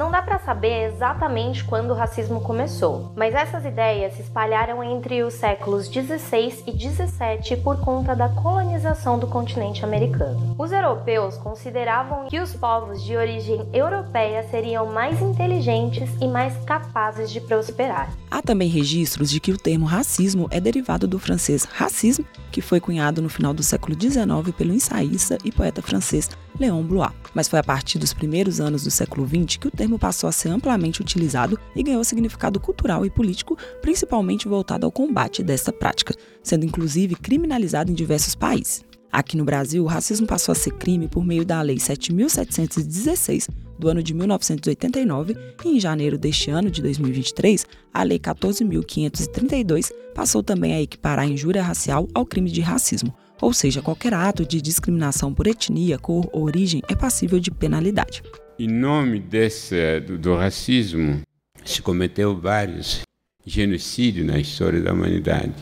Não dá para saber exatamente quando o racismo começou, mas essas ideias se espalharam entre os séculos 16 e 17 por conta da colonização do continente americano. Os europeus consideravam que os povos de origem europeia seriam mais inteligentes e mais capazes de prosperar. Há também registros de que o termo racismo é derivado do francês racisme, que foi cunhado no final do século XIX pelo ensaísta e poeta francês Léon Blois. Mas foi a partir dos primeiros anos do século XX que o termo passou a ser amplamente utilizado e ganhou significado cultural e político, principalmente voltado ao combate desta prática, sendo inclusive criminalizado em diversos países. Aqui no Brasil, o racismo passou a ser crime por meio da Lei 7.716 do ano de 1989 e em janeiro deste ano de 2023, a Lei 14.532 passou também a equiparar a injúria racial ao crime de racismo, ou seja, qualquer ato de discriminação por etnia, cor ou origem é passível de penalidade. Em nome desse, do, do racismo, se cometeu vários genocídios na história da humanidade.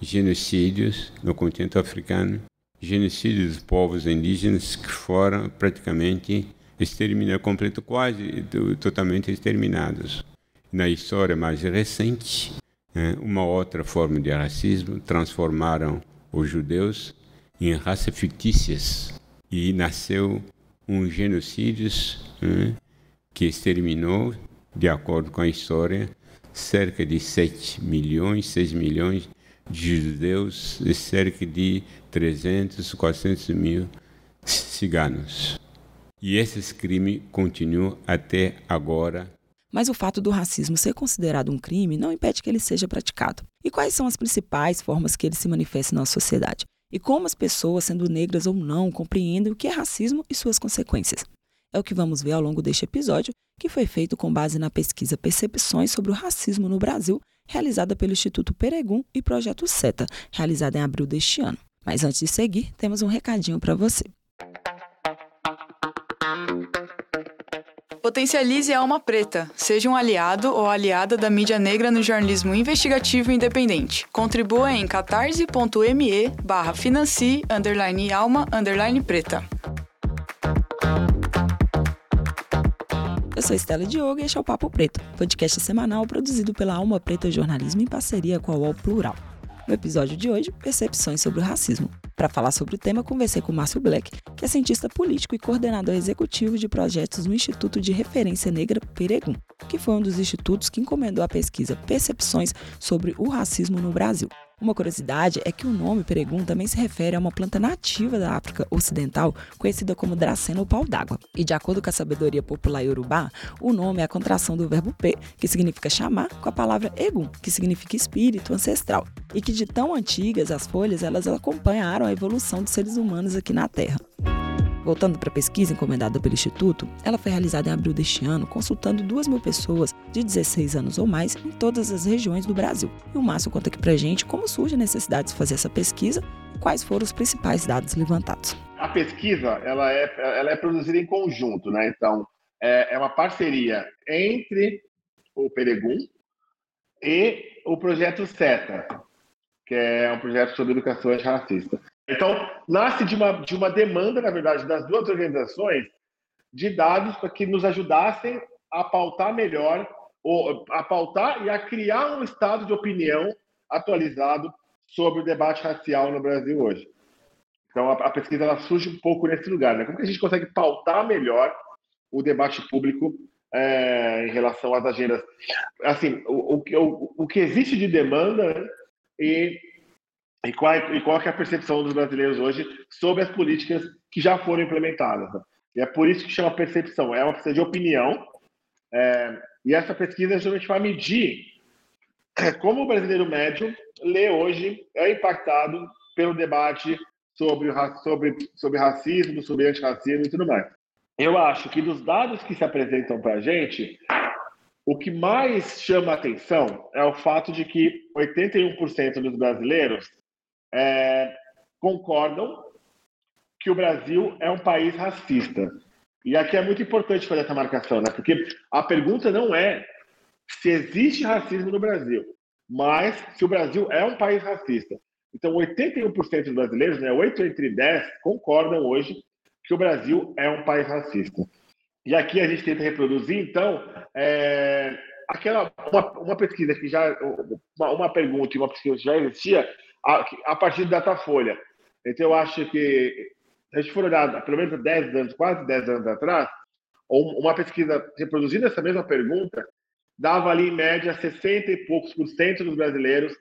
Genocídios no continente africano, genocídio dos povos indígenas que foram praticamente exterminados, completo, quase totalmente exterminados. Na história mais recente, né, uma outra forma de racismo transformaram os judeus em raças fictícias e nasceu um genocídio né, que exterminou, de acordo com a história, cerca de 7 milhões, 6 milhões de judeus e cerca de 300, 400 mil ciganos. E esses crimes continuam até agora. Mas o fato do racismo ser considerado um crime não impede que ele seja praticado. E quais são as principais formas que ele se manifesta na sociedade? E como as pessoas, sendo negras ou não, compreendem o que é racismo e suas consequências? É o que vamos ver ao longo deste episódio, que foi feito com base na pesquisa Percepções sobre o Racismo no Brasil, realizada pelo Instituto Peregum e Projeto SETA, realizada em abril deste ano. Mas antes de seguir, temos um recadinho para você. Potencialize a alma preta. Seja um aliado ou aliada da mídia negra no jornalismo investigativo independente. Contribua em catarse.me barra financie underline alma underline preta. Eu sou Estela Diogo e este é o Papo Preto, podcast semanal produzido pela Alma Preta Jornalismo em parceria com a UOL Plural. No episódio de hoje, percepções sobre o racismo. Para falar sobre o tema, conversei com Márcio Black, que é cientista político e coordenador executivo de projetos no Instituto de Referência Negra Peregum, que foi um dos institutos que encomendou a pesquisa Percepções sobre o Racismo no Brasil. Uma curiosidade é que o nome peregum também se refere a uma planta nativa da África Ocidental, conhecida como dracena ou pau d'água. E de acordo com a sabedoria popular iorubá, o nome é a contração do verbo pe, que significa chamar, com a palavra egum, que significa espírito ancestral, e que de tão antigas as folhas elas acompanharam a evolução dos seres humanos aqui na Terra. Voltando para a pesquisa encomendada pelo Instituto, ela foi realizada em abril deste ano, consultando 2 mil pessoas de 16 anos ou mais em todas as regiões do Brasil. E o Márcio conta aqui para gente como surge a necessidade de fazer essa pesquisa e quais foram os principais dados levantados. A pesquisa ela é, ela é produzida em conjunto, né? Então, é, é uma parceria entre o Peregum e o projeto SETA, que é um projeto sobre educação antirracista. Então, nasce de uma, de uma demanda, na verdade, das duas organizações de dados para que nos ajudassem a pautar melhor, ou a pautar e a criar um estado de opinião atualizado sobre o debate racial no Brasil hoje. Então, a, a pesquisa ela surge um pouco nesse lugar. Né? Como que a gente consegue pautar melhor o debate público é, em relação às agendas? Assim, o, o, o, o que existe de demanda né? e e qual, é, e qual é a percepção dos brasileiros hoje sobre as políticas que já foram implementadas. E é por isso que chama percepção, é uma pesquisa de opinião, é, e essa pesquisa geralmente vai medir como o brasileiro médio lê hoje, é impactado pelo debate sobre, sobre, sobre racismo, sobre antirracismo e tudo mais. Eu acho que dos dados que se apresentam para a gente, o que mais chama atenção é o fato de que 81% dos brasileiros é, concordam que o Brasil é um país racista. E aqui é muito importante fazer essa marcação, né? Porque a pergunta não é se existe racismo no Brasil, mas se o Brasil é um país racista. Então, 81% dos brasileiros, né, 8 entre 10, concordam hoje que o Brasil é um país racista. E aqui a gente tenta reproduzir, então, é, aquela uma, uma, pesquisa que já uma, uma, pergunta e uma pesquisa que já existia a, a, partir do Datafolha. Então eu acho que se a gente for olhar pelo menos 10 anos, quase 10 anos atrás, uma pesquisa reproduzindo essa mesma pergunta dava ali em média 60 e poucos por cento dos brasileiros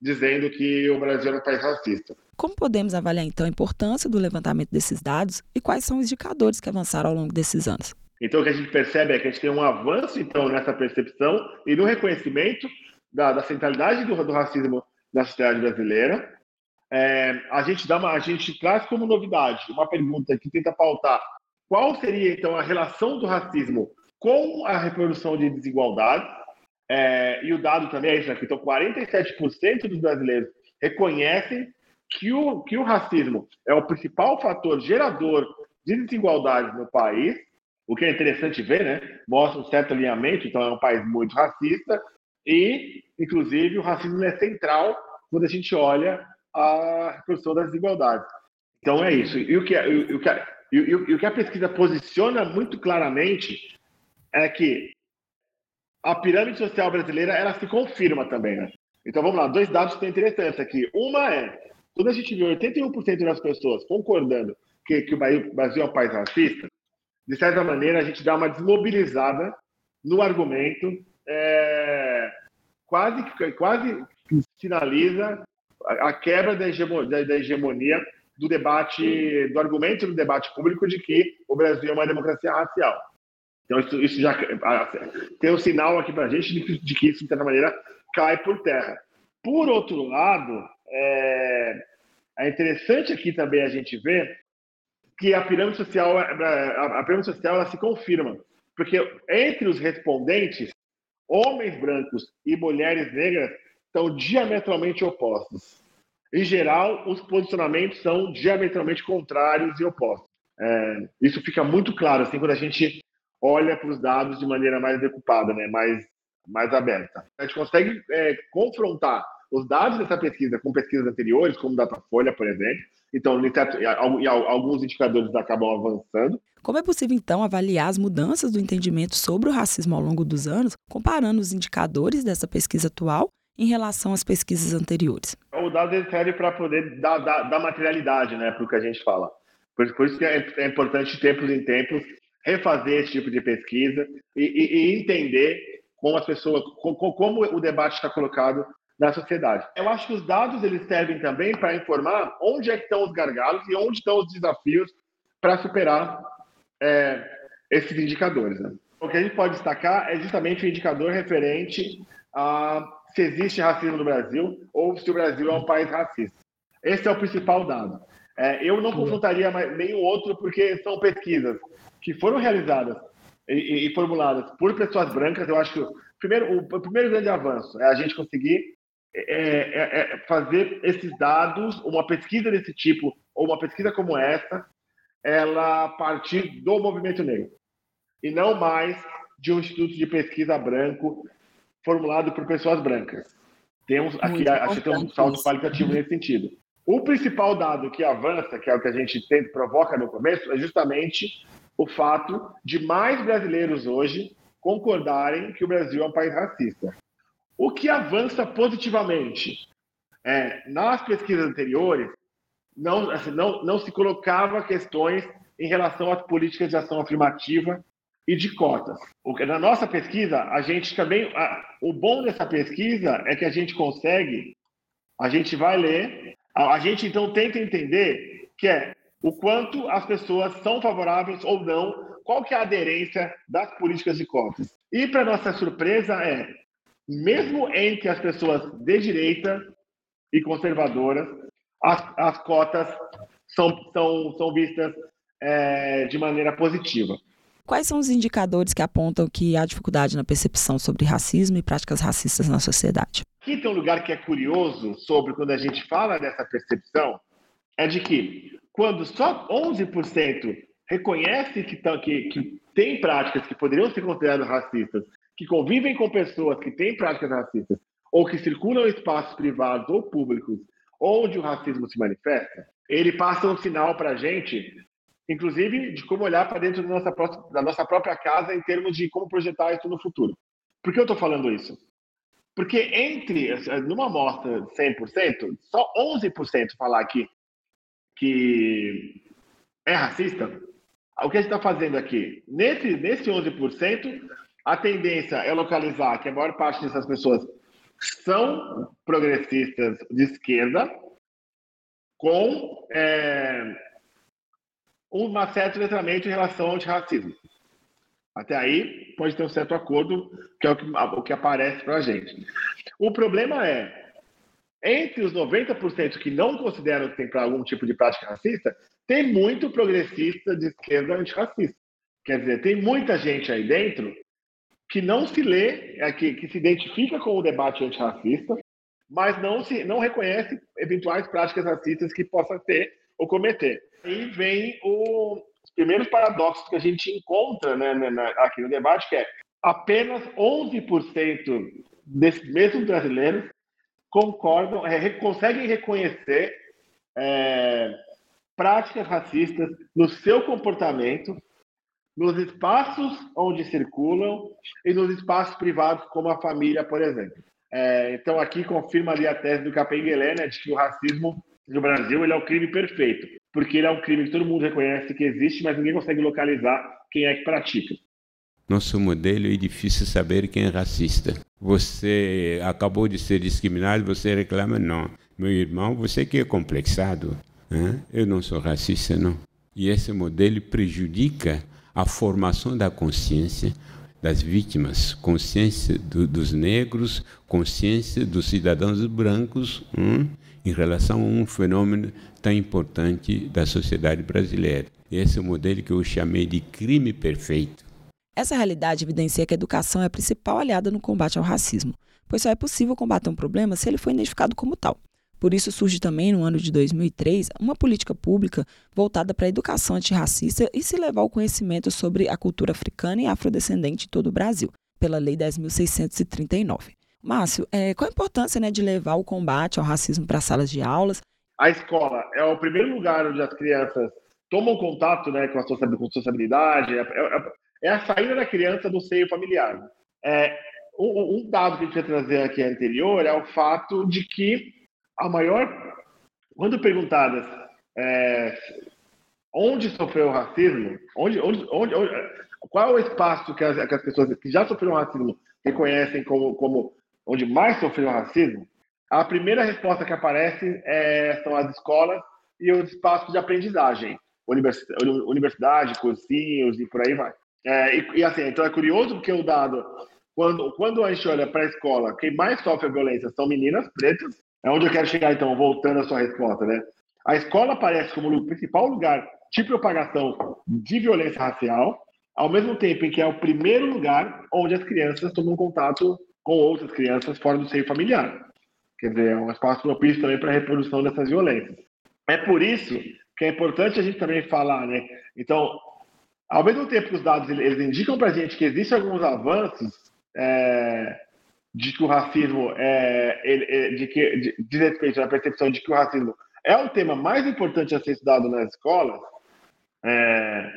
dizendo que o Brasil era um país racista. Como podemos avaliar então a importância do levantamento desses dados e quais são os indicadores que avançaram ao longo desses anos? Então, o que a gente percebe é que a gente tem um avanço então nessa percepção e no reconhecimento da, da centralidade do, do racismo na sociedade brasileira. É, a gente dá uma, a gente traz como novidade uma pergunta que tenta pautar qual seria então a relação do racismo com a reprodução de desigualdade. É, e o dado também é isso aqui. Então, 47% dos brasileiros reconhecem que o, que o racismo é o principal fator gerador de desigualdades no país o que é interessante ver, né? Mostra um certo alinhamento, então é um país muito racista e, inclusive, o racismo é central quando a gente olha a reprodução das desigualdades. Então é isso. E o que, e o que, e, o que a pesquisa posiciona muito claramente é que a pirâmide social brasileira ela se confirma também, né? Então vamos lá, dois dados que são interessantes aqui. Uma é, quando a gente vê 81% das pessoas concordando que, que o Brasil é um país racista, de certa maneira, a gente dá uma desmobilizada no argumento, é, quase, quase sinaliza a, quebra da hegemonia, da hegemonia do debate, do argumento do debate público de que o Brasil é uma democracia racial. Então, isso, isso já tem um sinal aqui para a gente de que, de que, isso, de certa maneira, cai por terra. Por outro lado, é, é interessante aqui também a gente ver que a pirâmide social, a pirâmide social ela se confirma, porque entre os respondentes, homens brancos e mulheres negras estão diametralmente opostos. Em geral, os posicionamentos são diametralmente contrários e opostos. É, isso fica muito claro assim quando a gente olha para os dados de maneira mais decupada, né, mais mais aberta. A gente consegue é, confrontar os dados dessa pesquisa com pesquisas anteriores, como Datafolha, por exemplo. Então, alguns indicadores acabam avançando. Como é possível, então, avaliar as mudanças do entendimento sobre o racismo ao longo dos anos, comparando os indicadores dessa pesquisa atual em relação às pesquisas anteriores? O dado serve para poder dar, dar, dar, materialidade né, para o que a gente fala. Por, por isso que é, é, importante, de tempos em tempos, refazer esse tipo de pesquisa e, e, e entender como as pessoas, como, como o debate está colocado na sociedade. Eu acho que os dados eles servem também para informar onde é que estão os gargalos e onde estão os desafios para superar é, esses indicadores. Né? O que a gente pode destacar é justamente o indicador referente a se existe racismo no Brasil ou se o Brasil é um país racista. Esse é o principal dado. É, eu não confrontaria nenhum outro porque são pesquisas que foram realizadas e, e, formuladas por pessoas brancas. Eu acho que o primeiro, o primeiro grande avanço é a gente conseguir é, é, é, fazer esses dados, uma pesquisa desse tipo, ou uma pesquisa como essa, ela partir do movimento negro. E não mais de um instituto de pesquisa branco formulado por pessoas brancas. Temos aqui, acho que tem um salto qualitativo nesse sentido. O principal dado que avança, que é o que a gente tenta, provoca no começo, é justamente o fato de mais brasileiros hoje concordarem que o Brasil é um país racista. O que avança positivamente é, nas pesquisas anteriores, não, assim, não, não se colocava questões em relação às políticas de ação afirmativa e de cotas. Na nossa pesquisa, a gente também. A, o bom dessa pesquisa é que a gente consegue, a gente vai ler, a, a gente então tenta entender que é o quanto as pessoas são favoráveis ou não, qual que é a aderência das políticas de cotas. E, para nossa surpresa, é mesmo entre as pessoas de direita e conservadoras, as, as cotas são, são, são vistas é, de maneira positiva. Quais são os indicadores que apontam que há dificuldade na percepção sobre racismo e práticas racistas na sociedade? Aqui tem um lugar que é curioso sobre quando a gente fala dessa percepção, é de que quando só 11% reconhece que, que, que tem práticas que poderiam ser consideradas racistas que convivem com pessoas que têm práticas racistas ou que circulam em espaços privados ou públicos onde o racismo se manifesta, ele passa um sinal para a gente inclusive de como olhar para dentro da nossa, da nossa própria casa em termos de como projetar isso no futuro. Por que eu estou falando isso? Porque entre, numa amostra de 100%, só 11% falar que, que é racista. O que a gente está fazendo aqui? Nesse, nesse 11%, a tendência é localizar que a maior parte dessas pessoas são progressistas de esquerda, com é, um certo letramento em relação ao antirracismo. Até aí pode ter um certo acordo, que é o que, o que aparece para a gente. O problema é, entre os 90% que não consideram que tem algum tipo de prática racista, tem muito progressista de esquerda antirracista. Quer dizer, tem muita gente aí dentro que não se lê, é, que, que se identifica com o debate antirracista, mas não, se, não reconhece eventuais práticas racistas que possa ter ou cometer. Aí vem o, os primeiros paradoxos que a gente encontra né, na, aqui no debate, que é apenas 11% desses mesmos brasileiros concordam, é, conseguem reconhecer é, práticas racistas no seu comportamento, nos espaços onde circulam e nos espaços privados, como a família, por exemplo. É, então, aqui confirma ali a tese do Capenguelé, né, de que o racismo no Brasil ele é o crime perfeito, porque ele é um crime que todo mundo reconhece que existe, mas ninguém consegue localizar quem é que pratica. Nosso modelo é difícil saber quem é racista. Você acabou de ser discriminado, você reclama, não. Meu irmão, você que é complexado. Hein? Eu não sou racista, não. E esse modelo prejudica a formação da consciência, das vítimas, consciência do, dos negros, consciência dos cidadãos brancos hum, em relação a um fenômeno tão importante da sociedade brasileira. Esse é o modelo que eu chamei de crime perfeito. Essa realidade evidencia que a educação é a principal aliada no combate ao racismo, pois só é possível combater um problema se ele for identificado como tal. Por isso surge também, no ano de 2003, uma política pública voltada para a educação antirracista e se levar o conhecimento sobre a cultura africana e afrodescendente em todo o Brasil, pela Lei 10.639. Márcio, é, qual a importância né, de levar o combate ao racismo para as salas de aulas? A escola é o primeiro lugar onde as crianças tomam contato né, com a sociabilidade, é, é, é a saída da criança do seio familiar. É, um, um dado que a gente vai trazer aqui anterior é o fato de que a maior. Quando perguntadas é, onde sofreu o racismo, onde, onde, onde, onde, qual é o espaço que as, que as, pessoas que já sofreram racismo reconhecem como, como onde mais sofreu racismo, a primeira resposta que aparece é, são as escolas e os espaços de aprendizagem, universidade, universidade cursinhos e por aí vai. É, e, e, assim, então é curioso porque o dado, quando, quando a gente olha para a escola, quem mais sofre violência são meninas pretas, é onde eu quero chegar, então, voltando à sua resposta, né? A escola aparece como o principal lugar de propagação de violência racial, ao mesmo tempo em que é o primeiro lugar onde as crianças tomam contato com outras crianças fora do seio familiar. Quer dizer, é um espaço propício também para a reprodução dessas violências. É por isso que é importante a gente também falar, né? Então, ao mesmo tempo que os dados eles indicam para a gente que existem alguns avanços é, de que o racismo é, é de que de, de respeito à percepção de que o racismo é o tema mais importante a ser estudado nas escolas é,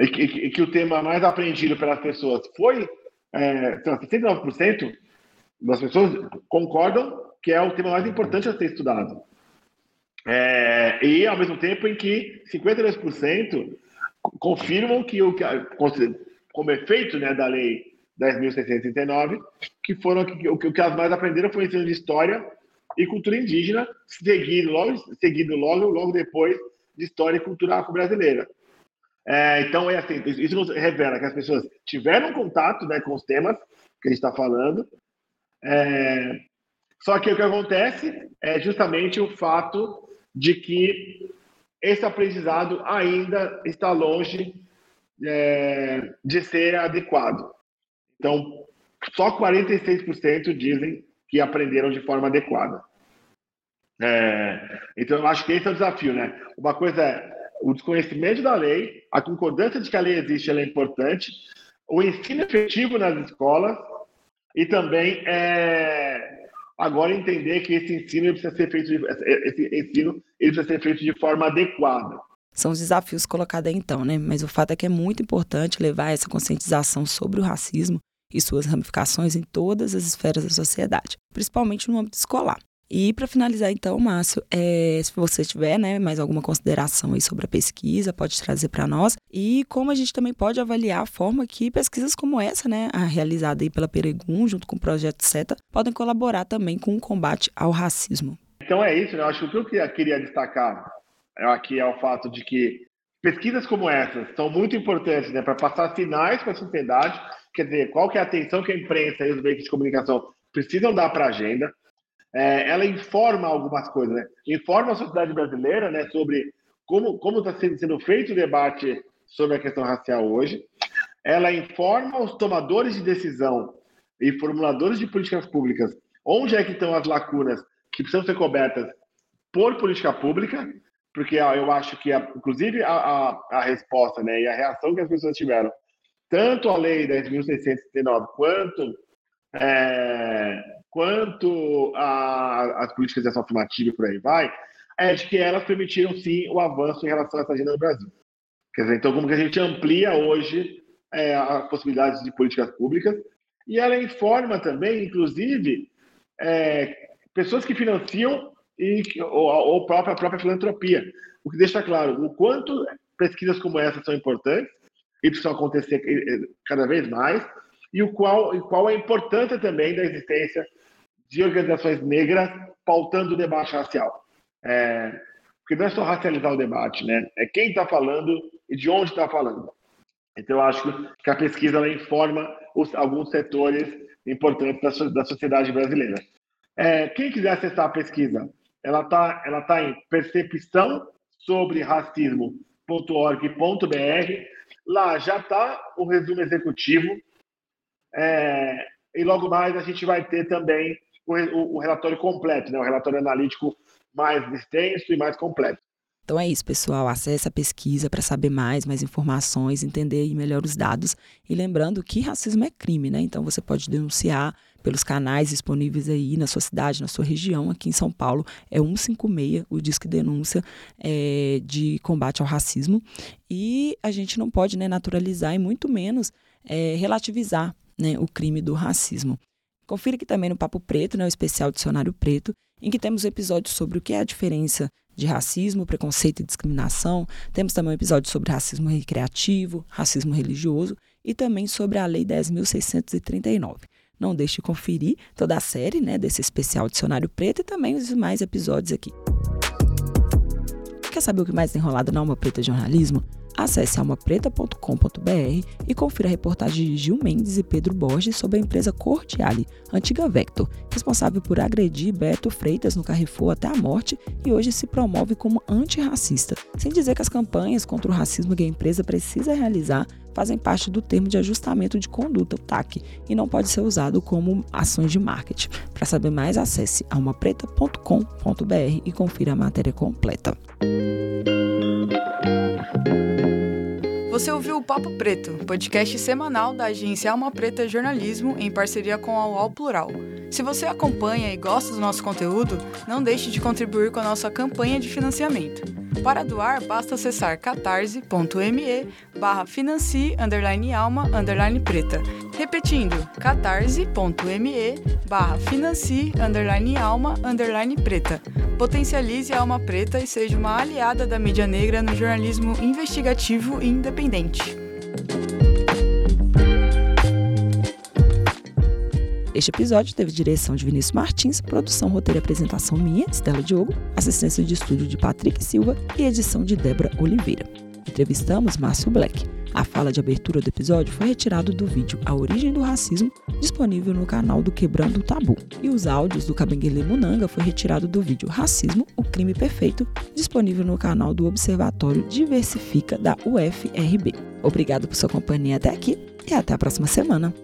e, que, e, que, o tema mais aprendido pelas pessoas foi é, 69% das pessoas concordam que é o tema mais importante a ser estudado. É, e ao mesmo tempo em que 52% confirmam que o que como efeito né, da lei 10.639, que foram que, o que as mais aprenderam foi ensino de história e cultura indígena, seguido logo, seguido logo, logo depois de história e cultura afro-brasileira. É, então, é assim, isso revela que as pessoas tiveram contato né, com os temas que a gente está falando, é, só que o que acontece é justamente o fato de que esse aprendizado ainda está longe é, de ser adequado. Então, só 46% dizem que aprenderam de forma adequada. É, então, eu acho que esse é o desafio, né? Uma coisa é o desconhecimento da lei, a concordância de que a lei existe, ela é importante, o ensino efetivo nas escolas e também é, agora entender que esse ensino precisa ser feito de, esse ensino ele precisa ser feito de forma adequada. São os desafios colocados aí então, né? Mas o fato é que é muito importante levar essa conscientização sobre o racismo e suas ramificações em todas as esferas da sociedade, principalmente no âmbito escolar. E para finalizar, então, Márcio, é, se você tiver né, mais alguma consideração aí sobre a pesquisa, pode trazer para nós. E como a gente também pode avaliar a forma que pesquisas como essa, né, realizada aí pela Peregum, junto com o Projeto SETA, podem colaborar também com o combate ao racismo. Então é isso, né? Eu acho que o que eu queria destacar aqui é o fato de que pesquisas como essas são muito importantes né, para passar sinais para a sociedade, quer dizer, qual que é a atenção que a imprensa e os veículos de comunicação precisam dar para a agenda é, ela informa algumas coisas, né? Informa a sociedade brasileira, né, sobre como está sendo feito o debate sobre a questão racial hoje. Ela informa os tomadores de decisão e formuladores de políticas públicas onde é que estão as lacunas que precisam ser cobertas por política pública, porque eu acho que, a, inclusive, a, a, a, resposta né, e a reação que as pessoas tiveram, tanto a lei 10.639 quanto é, quanto às políticas de ação afirmativa e por aí vai, é de que elas permitiram sim o avanço em relação a essa agenda no Brasil. Quer dizer, então como que a gente amplia hoje é, as possibilidades de políticas públicas e ela informa também, inclusive, é, pessoas que financiam e ou, ou própria, a própria filantropia, o que deixa claro o quanto pesquisas como essa são importantes e precisam acontecer cada vez mais e o qual, e qual a importância também da existência de organizações negras pautando o debate racial. É, porque não é só racializar o debate, né? É quem está falando e de onde está falando. Então, eu acho que a pesquisa informa os, alguns setores importantes da, da sociedade brasileira. É, quem quiser acessar a pesquisa, ela está ela tá em percepção sobre racismo.org.br. Lá já está o resumo executivo. É, e logo mais a gente vai ter também o, o relatório completo, né? o relatório analítico mais extenso e mais completo. Então é isso, pessoal. Acesse a pesquisa para saber mais, mais informações, entender melhor os dados. E lembrando que racismo é crime, né? Então você pode denunciar pelos canais disponíveis aí na sua cidade, na sua região. Aqui em São Paulo é 156, o Disque Denúncia é, de combate ao racismo. E a gente não pode né, naturalizar e muito menos é, relativizar né, o crime do racismo. Confira aqui também no Papo Preto, né, o especial Dicionário Preto, em que temos episódios sobre o que é a diferença de racismo, preconceito e discriminação. Temos também um episódio sobre racismo recreativo, racismo religioso e também sobre a Lei 10.639. Não deixe de conferir toda a série né, desse especial Dicionário Preto e também os demais episódios aqui. Quer saber o que mais tem rolado na Alma Preta Jornalismo? Acesse almapreta.com.br e confira a reportagem de Gil Mendes e Pedro Borges sobre a empresa Cordiale, antiga Vector, responsável por agredir Beto Freitas no Carrefour até a morte e hoje se promove como antirracista, sem dizer que as campanhas contra o racismo que a empresa precisa realizar fazem parte do termo de ajustamento de conduta, o TAC, e não pode ser usado como ações de marketing. Para saber mais, acesse almapreta.com.br e confira a matéria completa. Você ouviu o Papo Preto, podcast semanal da agência Alma Preta Jornalismo em parceria com a UOL Plural. Se você acompanha e gosta do nosso conteúdo, não deixe de contribuir com a nossa campanha de financiamento. Para doar, basta acessar catarse.me barra financie underline alma underline preta. Repetindo, catarse.me barra financie underline alma underline preta. Potencialize a alma preta e seja uma aliada da mídia negra no jornalismo investigativo e independente. Este episódio teve direção de Vinícius Martins, produção, roteiro e apresentação minha, Estela Diogo, assistência de estúdio de Patrick Silva e edição de Débora Oliveira. Entrevistamos Márcio Black. A fala de abertura do episódio foi retirado do vídeo A Origem do Racismo, disponível no canal do Quebrando o Tabu. E os áudios do Cabenguele Munanga foi retirado do vídeo Racismo, o Crime Perfeito, disponível no canal do Observatório Diversifica da UFRB. Obrigado por sua companhia até aqui e até a próxima semana.